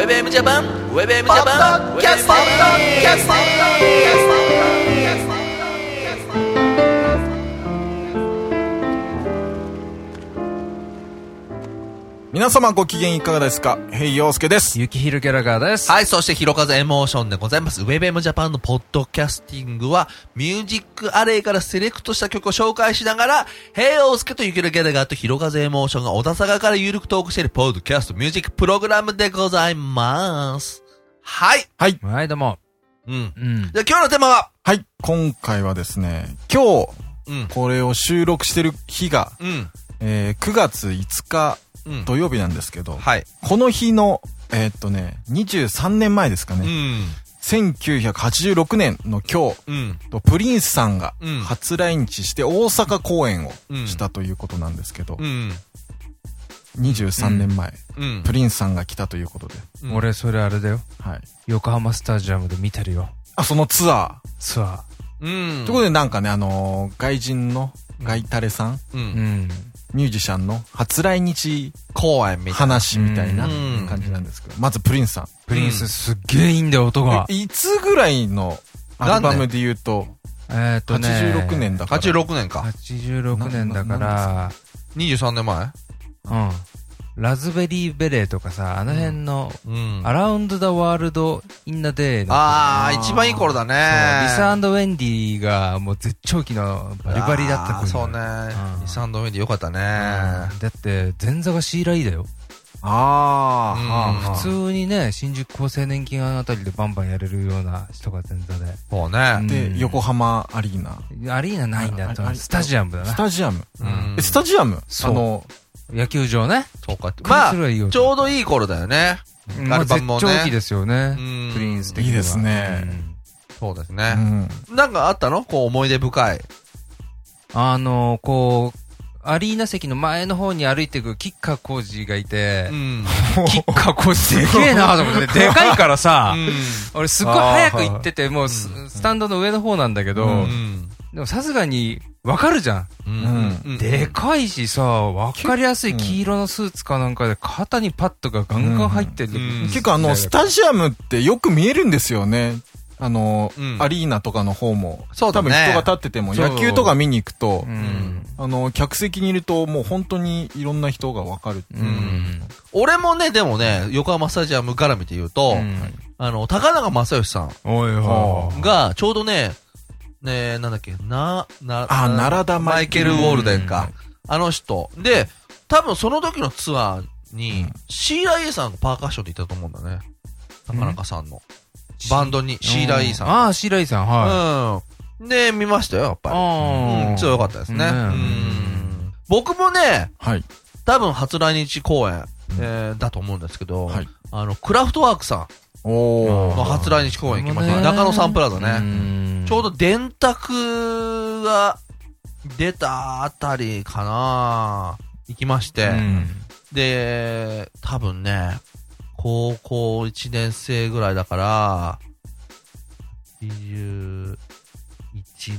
ウェブエムジャパンウェブエムジャパンキャストキャスト皆様ご機嫌いかがですか？ヘイオースケです。ゆきひるギャラガーです。はい、そして、ひろかずエモーションでございます。ウェブエムジャパンのポッドキャスティングは、ミュージックアレイからセレクトした曲を紹介しながら、ヘイオースケとゆきるギャラガーとひろかずエモーションが小田坂からゆるくトークしているポッドキャストミュージックプログラムでございます。はい。はい。はい、どうも。うん。うん。で、今日のテーマは？はい。今回はですね、今日、うん。これを収録してる日が、うん。えー9月5日うん。土曜日なんですけど、はい。この日の、えーっとね、23年前ですかうね、ん。1986年の今日、うん。とプリンスさんがうん初来日して大阪公演をうんしたということなんですけど、うん。23年前、うん。プリンスさんが来たということで、うん俺、それあれだよ。はい。横浜スタジアムで見てるよ。あ、そのツアツアうん。ー。ということでなんかね、あのー外人のガイタレさん、う。ん。ミュージシャンの初来日公演みたいな。話みたいなうん感じなんですけど、まずプリンスさん。プリンスすっげえいいんだよ、音が。えいつぐらいのアルバムで？言うと、えーっとね。86年だから。86年か。86年だかなら、23年前？うん。 Raspberry Beret とかさ、あの辺の、うん。 Around the World in a Day の。ああ、一番いい頃だね。リサウェンディがもう絶頂期のバリバリだった頃そうねうん。 Lisa and Wendy よかったね。うんだって、前座がシーラ・E だよ。あー、うんはあはあ普通にね、新宿厚生年金あたりでバンバンやれるような人が前座で。そうね。で、うん横浜アリーナ。アリーナないんだ。スタジアムだスな。タジアム。うんえスタジアム？そうあの、野球場ね。そうか。ままあ、あ、ちょうどいい頃だよね。まあ、絶アルバムもね頂期ですよねうん。プリンス的には。いいですねうんうそうですね。ん。なんかあったの？こう思い出深い。あの、こう、アリーナ席の前の方に歩いていくキッカー工事がいてう、ん。キッカー工事でけえなと思って、でかいからさ、うん俺すっごい早く行ってて、もうススタンドの上の方なんだけど、ううん。でもさすがにわかるじゃん。うんうんでかいしさ、わかりやすい黄色のスーツかなんかで肩にパッドがガンガン入ってる。うん結構あの、スタジアムってよく見えるんですよね。あの、うんアリーナとかの方も。そうだね多分人が立ってても、野球とか見に行くとう、ん。あの、客席にいるともう本当にいろんな人がわかる。うん。俺もね、でもね、横浜スタジアム絡みで言うと、うんあの、高永正義さん。が、ちょうどね、ねなんだっけ、な、な、あな奈良田マイケル・ウォールデンか。あの人。で、多分その時のツアーに、シーラ A さんがパーカッションでいたと思うんだね。高中さんの。バンドに、シーラ A さん。ああ、シーライさん、はい。うん。で、見ましたよ、やっぱり。あうん、強かったですね。ねうん。僕もね、はい。多分初来日公演、えーだと思うんですけど、はいあの、クラフトワークさおの初来日公演行きましたね。ね。中野サンプラザね。ねちょうど電卓が出たあたりかな。行きまして、で、多分ね、高校1年生ぐらいだから、81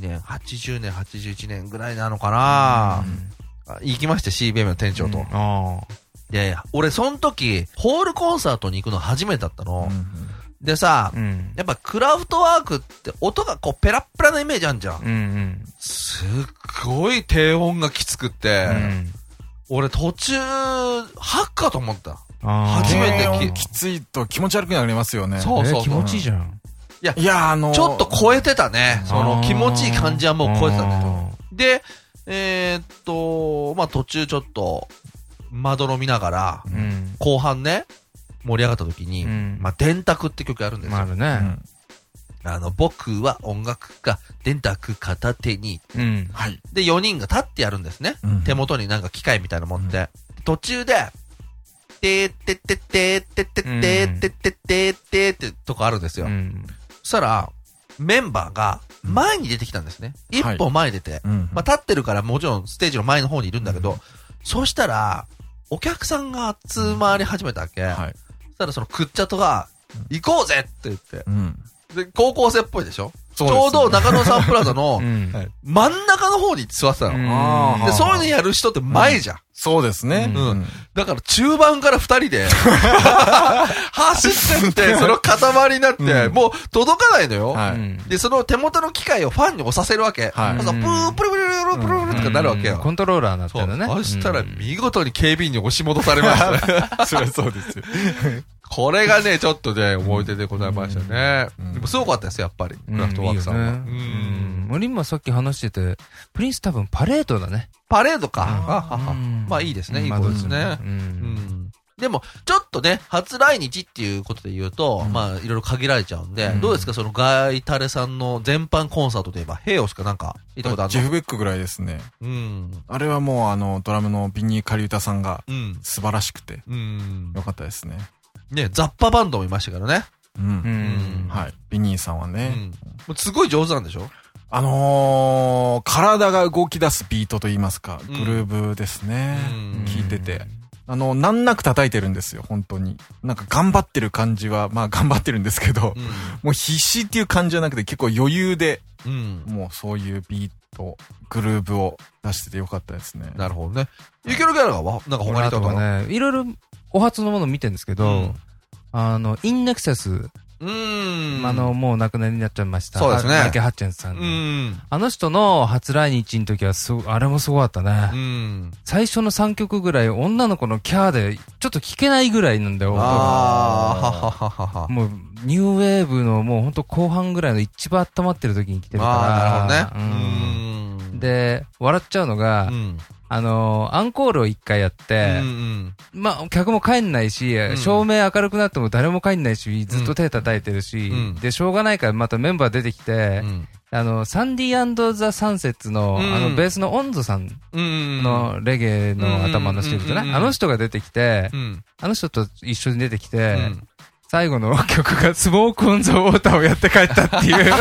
年、80年、81年ぐらいなのかな、あ行きまして CBM の店長と。あいやいや、俺その時、ホールコンサートに行くの初めてだったの。うんでさあ。、うん。やっぱクラフトワークって音がこうペラッペラなイメージあんじゃん。うんうん。すっごい低音がきつくって、うん俺途中、ハッカと思った。初めて低き音きついと気持ち悪くなりますよね。そうそうそうえ気持ちいいじゃん。いや、あのーちょっと超えてたね。その気持ちいい感じはもう超えてたね。ね。で、えーっと、まあ途中ちょっと、まどろみながら、うん。後半ね、盛り上がった時に、うんまあ電卓って曲あるんですよ。まああるね。うんあの、僕は音楽家、電卓片手に。うん。はい。で、4人が立ってやるんですね。うん手元になんか機械みたいなの持って。途中で、てーってってってーってってってーってってってーってってとこあるんですよ。うん。そしたら、メンバーが前に出てきたんですね。一歩前に出て。うんまあ、立ってるからもちろんステージの前の方にいるんだけど、そうしたら、お客さんが集まり始めたわけ。はい。そしたらそのクッチャトが、行こうぜって言って。うん。で、高校生っぽいでしょ？ちょうど中野サンプラザの 真ん中の方に座ってたの。で、そういうのやる人って前じゃん。そうですね。うんだから中盤から二人で、走ってって、その塊になって、うんもう届かないのよ。で、その手元の機械をファンに押させるわけ。はいプープルプルプルプルプルとかなるわけよ。コントローラーになってそう。るのね。そしたらうん見事に警備員に押し戻されましたね。そりゃそうですよ。これがね、ちょっとね、思い出でございましたね。うんでもすごかったですよ、やっぱり。うんクラフトワークさんは。ううん今さっき話してて、プリンス多分パレードだね。パレードか。まあいいですね、いいまあことですねう。。うんん。でも、ちょっとね、初来日っていうことで言うと、うんまあ、いろいろ限られちゃうんで、うんどうですか、そのガイタレさんの全般コンサートといえば、ヘイオしかなんか、行ったことあるの？ジェフ・ベックぐらいですね。うん。あれはもうあの、ドラムのビニー・カリウタさんがうん。素晴らしくて、うんよ。かったですね。ね、ザッパバンドもいましたからね。う。うんん。はい。ビニーさんはね。うん。もうすごい上手なんでしょ？あのー、体が動き出すビートと言いますか、うんグルーブですね。うん聞いてて。あの、難なく叩いてるんですよ、本当に。なんか頑張ってる感じは、まあ頑張ってるんですけど、もう必死っていう感じじゃなくて結構余裕で、うん。うん。もうそういうビート、グルーブを出しててよかったですね。なるほどね。ユキョルギャラがわ、なんか他にとたかね、いろいろお初のもの見てるんですけど、うんあの、インネクセス、うーん。あの、、もう亡くなりになっちゃいました。そうですねマイケル・ハッチェンスさんうの。ん。あの人の初来日の時はすご、あれもすごかったね。うん。最初の3曲ぐらい女の子のキャーでちょっと聞けないぐらいなんだよ。ああ、ははははは。もう、ニューウェーブのもうほんと後半ぐらいの一番温まってる時に来てるから。ああ、なるほどね。うんうん。で、笑っちゃうのが、うん。あのーアンコールを一回やって、うんまあ、客も帰んないし、ん照明明るくなっても誰も帰んないし、ずっと手叩いてるし、うんで、しょうがないからまたメンバー出てきてう、ん。あの、サンディザ・サンセッツの、うんあの、ベースのオンゾさんうん。のレゲエの頭の人いるじゃない、うんあの人が出てきてう、ん。あの人と一緒に出てきうて、ん。最後の曲がスモークオンザウォーターをやって帰ったっていう。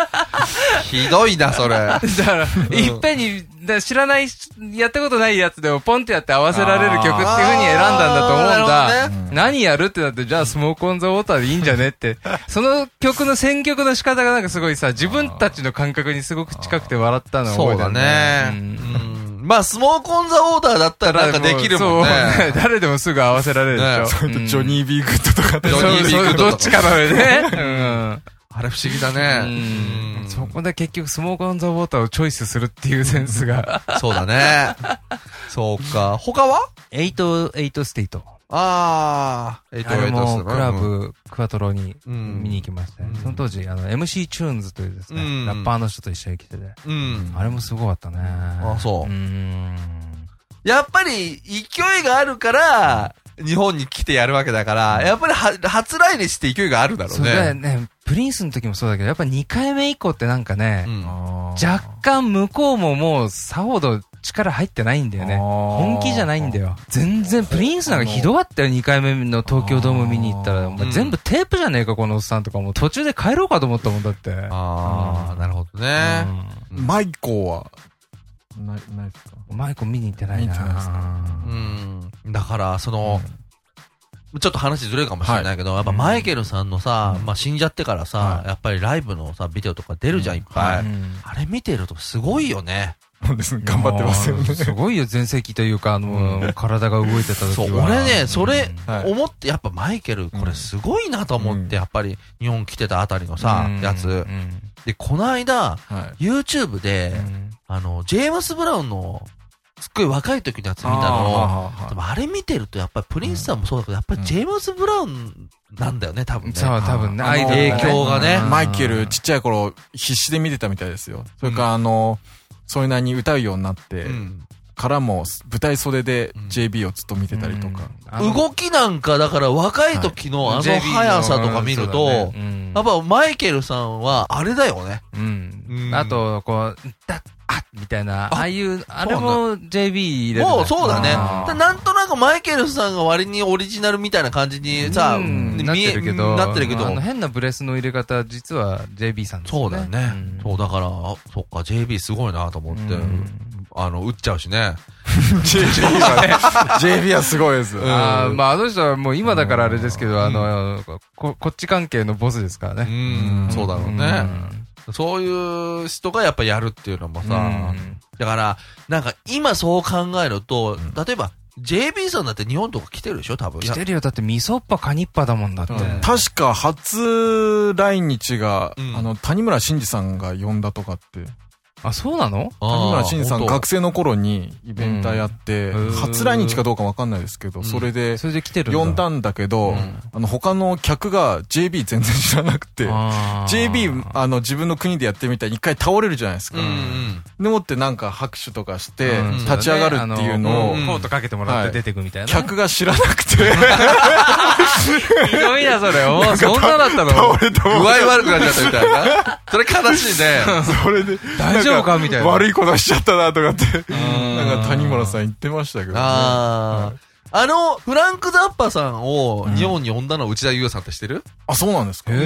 ひどいな、それ。だから、いっぺんに、だ知らない、やったことないやつでもポンってやって合わせられる曲っていう風に選んだんだと思うんだ。ね何やるってなって、じゃあスモークオンザウォーターでいいんじゃねって。その曲の選曲の仕方がなんかすごいさ、自分たちの感覚にすごく近くて笑ったのを覚そうだえてるね。うんうんまあ、スモークオンザウォーターだったらなんかできるもんね。そう 誰でもすぐ合わせられるでしょ。ね Johnny B. Goode とかで Johnny B. Goode どっちかだよね。うん。あれ不思議だね。うんそこで結局 Smoke on the Water をチョイスするっていうセンスが。そうだね。そうか。他は？エイト、エイトステイト。ああ、エイトエクラブ、クワトロにうん見に行きましたねうんその当時、あの、MC チューンズというですね、うんラッパーの人と一緒に来てて、うん。あれもすごかったね。あそううん。やっぱり、勢いがあるから、日本に来てやるわけだから、やっぱりは、初来日って勢いがあるだろうそうね。ね。プリンスの時もそうだけど、やっぱ2回目以降ってなんかね、うん若干向こうももうさほど力入ってないんだよね。本本気じゃないんだよ。全然、プリンスなんかひどかったよ、2回目の東京ドーム見に行ったら。お前うん全部テープじゃねえか、このおっさんとか。もう途中で帰ろうかと思ったもんだって。ああ、なるほどね。うんマイコーは、ない、ないですか？マイコ見に行ってないなうん。だから、その、ちょっと話ずれるかもしれないけど、やっぱマイケルさんのさ、まあ死んじゃってからさは、いやっぱりライブのさ、ビデオとか出るじゃん、いっぱい。うんあれ見てるとすごいよね。頑張ってますよね。すごいよ、全盛期というか、あの、体が動いてた時は。そう、俺ね、それ思って、やっぱマイケル、これすごいなと思っうん。て、やっぱり日本来てたあたりのさうん、やつ。う。ん。で、この間、はい。YouTube で、うん。あの、ジェームス・ブラウンの、すっごい若い時のやつ見たの。でもあれ見てると、やっぱりプリンスさんもそうだけど、やっぱりジェームス・ブラウンなんだよね、多分ね。そう、多分ね、あのアイドルね。影響がね。マイケルちっちゃい頃必死で見てたみたいですよ。それからあの、それなりに歌うようになって、うん。からも舞台袖でうん JB をずっと見てたりとか。動きなんか、だから若い時のあの速さとか見るとだね、うんやっぱマイケルさんは、あれだよね。うんうんあと、こう、だっ、あっみたいな、あああいう、あれも JB 入れ。もうそうだね。なんとなくマイケルさんが割にオリジナルみたいな感じにさ、うんなっ見えてるけど、なってるけど。変なブレスの入れ方、実は JB さんですね。そうだよね。んそう、だから、あそっか、JB すごいなと思って、うんあの、打っちゃうしね。JB はね、JB はすごいです。んああ、まあ、あの人はもう今だからあれですけど、あの、こ、こっち関係のボスですからうね。ん、そうだろうね。そういう人がやっぱやるっていうのもさ、うんだから、なんか今そう考えると、例えば、JB さんだって日本とか来てるでしょ？多分。来てるよ。だって、みそっぱカニッパだもんだって。うん確か初来日が、うんあの、谷村新司さんが呼んだとかって。あ、そうなの？谷村新司さん学生の頃にイベンターやって、うん。初来日かどうかわかんないですけど、うん。それでそれで来てる。呼んだんだけど、うん。あの、他の客が JB 全然知らなくて、JB、あの、自分の国でやってみたいに一回倒れるじゃないですか。でもってなんか拍手とかしてうん、立ち上がるっていうのをう、ん。コートかけてもらって出てくみたいな。客が知らなくて、ひどいな、それ。おそんなだったの？倒れた具合悪くなっちゃったみたいな。それ悲しいね。それで、大丈夫？かみたいな悪いことしちゃったなとかって、んなんか谷村さん言ってましたけどね。ああ。あの、フランク・ザッパさんを日本に呼んだのは内田優さんって知ってる？あ、そうなんですかそう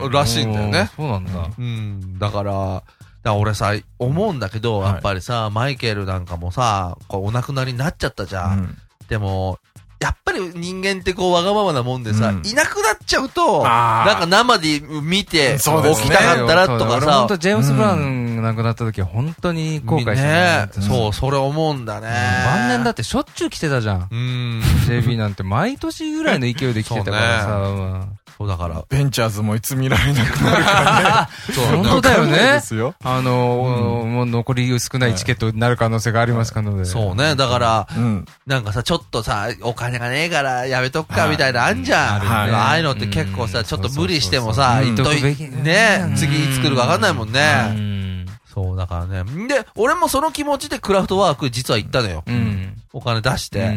そう。らしいんだよね。そうなんだ。うん。だから、だ俺さ、思うんだけど、はいやっぱりさ、マイケルなんかもさ、こうお亡くなりになっちゃったじゃん。うんでも、やっぱり人間ってこうわがままなもんでさ、うんいなくなっちゃうと、あーなんか生で見て、そうですね起きたかったらとかさ俺本当、ジェームス・ブラウン亡くなった時は本当に後悔したねね。そう、それ思うんだね。晩年だってしょっちゅう来てたじゃん。うん。JB なんて毎年ぐらいの勢いで来てたからさ。うんそうだから。ベンチャーズもいつ見られなくなるか そう本当だよねで。すよ。あのー、もう残り少ないチケットになる可能性がありますからね。そうね。だから、うん。なんかさ、ちょっとさ、お金がねえからやめとくかみたいなあんじゃん。はいああいうのって結構さ、うんちょっと無理してもさ、い言っとくべきね、次いつ来るかわかんないもんうね。ん。そう、だからね。で、俺もその気持ちでクラフトワーク実は行ったのよ。うん。お金出して。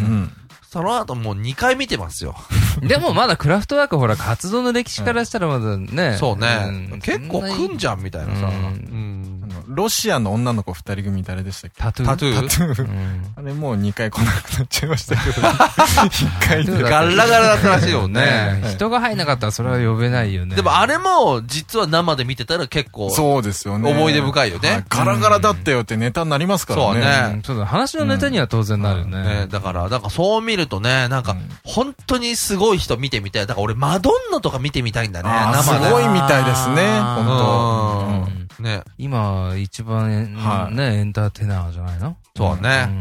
その後もう2回見てますよ。でもまだクラフトワークほら活動の歴史からしたらまだね。そうね。ん結構来んじゃんみたいなさ。ううんん。ロシアの女の子二人組誰でしたっけ？タトゥー？タトゥーあれもう2回来なくなっちゃいましたけど、一回で。ガラガラだったらしいよね。ね人が入んなかったらそれは呼べないよね。でもあれも、実は生で見てたら結構、そうですよね。思い出深いよねはガラガラだったよってネタになりますからね。そうねうんそうだ、話のネタには当然なるよねね。だから、なんかそう見るとね、なんか、本当にすごい人見てみたい。だから俺、マドンナとか見てみたいんだね、生で。すごいみたいですね、本うん。ね。今、一番、はいね、エンターテイナーじゃないの？そうね。ううん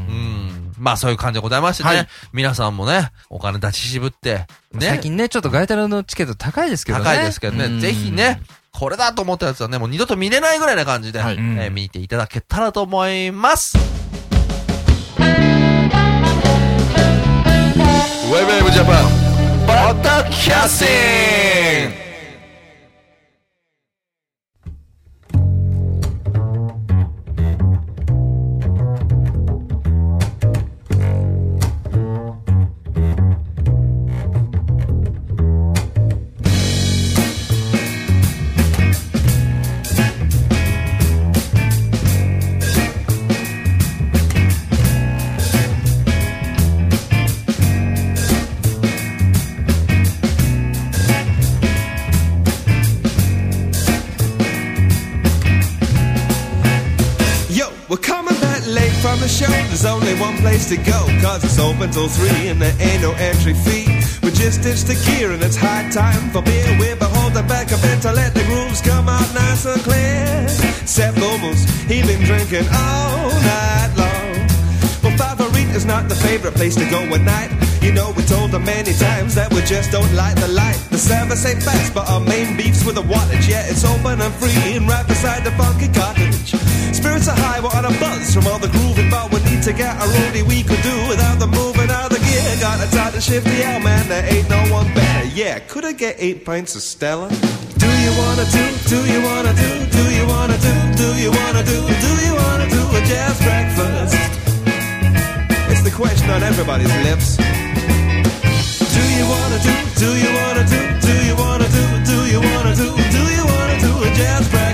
ん。まあそういう感じでございましてね。はい皆さんもね、お金出し渋って、ね。最近ね、ちょっとガイタルのチケット高いですけどね。高いですけどね、うんぜひね、これだと思ったやつはね、もう二度と見れないぐらいな感じで、はいえー見ていただけたらと思います。ウェブウェブジャパン、ポッドキャスティング from the show. There's only one place to go, cause it's open till three and there ain't no entry fee. We just ditched the gear and it's high time for beer. We're holding back a bit to let the grooves come out nice and clear. Seth Bubbles, he been drinking all night is not the favorite place to go at night. You know, we told them many times that we just don't like the light. The service ain't fast, but our main beef's with the wattage. Yeah, it's open and free and right beside the funky cottage. Spirits are high, we're on a buzz from all the grooving, but we need to get a roadie we could do without the moving out the gear. Got a shift the out, man, there ain't no one better. Yeah, could I get eight pints of Stella? Do you wanna do, do you wanna do, do you wanna do, do you wanna do, do you wanna do a jazz breakfast? Question on everybody's lips. Do you wanna do, do you wanna do, do you wanna do, do you wanna do, do you wanna do a jazz breakfast?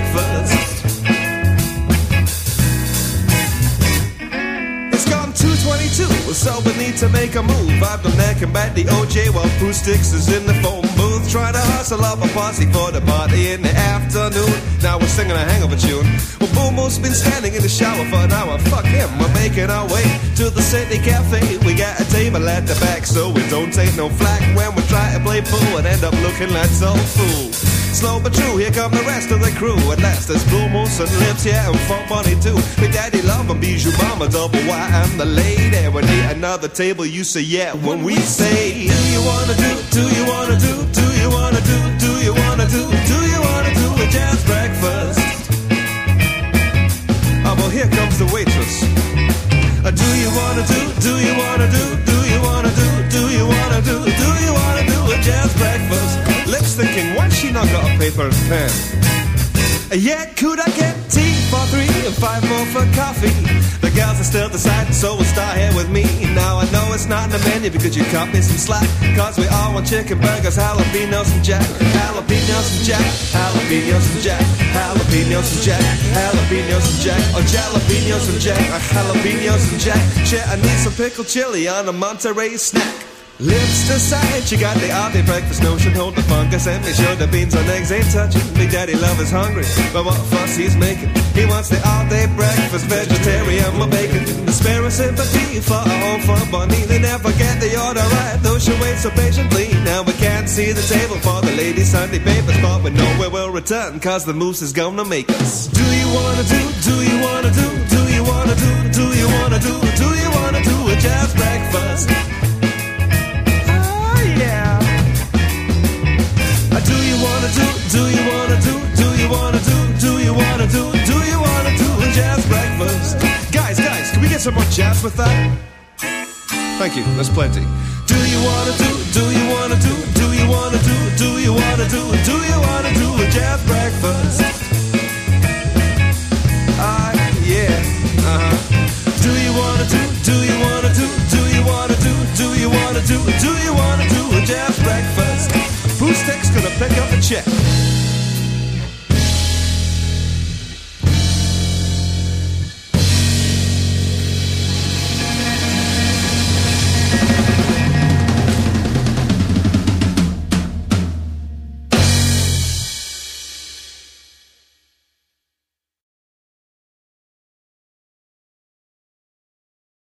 22 was so need to make a move. I've done that, Combat back the OJ while Fruit Sticks is in the phone booth. Trying to hustle up a posse for the party in the afternoon. Now we're singing a hangover tune. Well, Boomer's been standing in the shower for an hour. Fuck him, we're making our way to the city cafe. We got a table at the back so we don't take no flack when we try to play pool and end up looking like some fools slow but true. Here come the rest of the crew. At last, there's Blue Moose and Lips, yeah, and Funk Bunny too. Big Daddy Love and Bijou Mama, Double Y, and the lady. We need another table, you say yeah. When we say, Do you wanna do, do you wanna do, do you and pen? Yeah, could I get tea for three and five more for coffee? The girls are still deciding, so we'll start here with me. Now I know it's not in the menu because you cut me some slack. Cause we all want chicken burgers, jalapenos and jack. Jalapenos and jack, jalapenos and jack, jalapenos and jack, jalapenos and jack. Oh, jalapenos and jack, jalapenos and jack. Shit, I need some pickled chili on a Monterey snack. Lips decide she got the day breakfast notion. Hold the fungus and make sure the beans and eggs ain't touching. Big Daddy Love is hungry, but what fuss he's making. He wants the all day breakfast, vegetarian with bacon. The spare a sympathy for a home for bunny. They never get the order right, though she waits so patiently. Now we can't see the table for the lady Sunday papers, but we know we will return, cause the moose is gonna make us. Do you wanna do, do you wanna do, do you wanna do, do you wanna do, do you wanna do a jazz breakfast? You wanna do, do you wanna do, do you wanna do, do you wanna do, do you wanna do a jazz breakfast? Guys, guys, can we get some more jazz with that? Thank you, that's plenty. Do you wanna do, do you wanna do, do you wanna do, do you wanna do, do you wanna do a jazz breakfast? Pick up the check?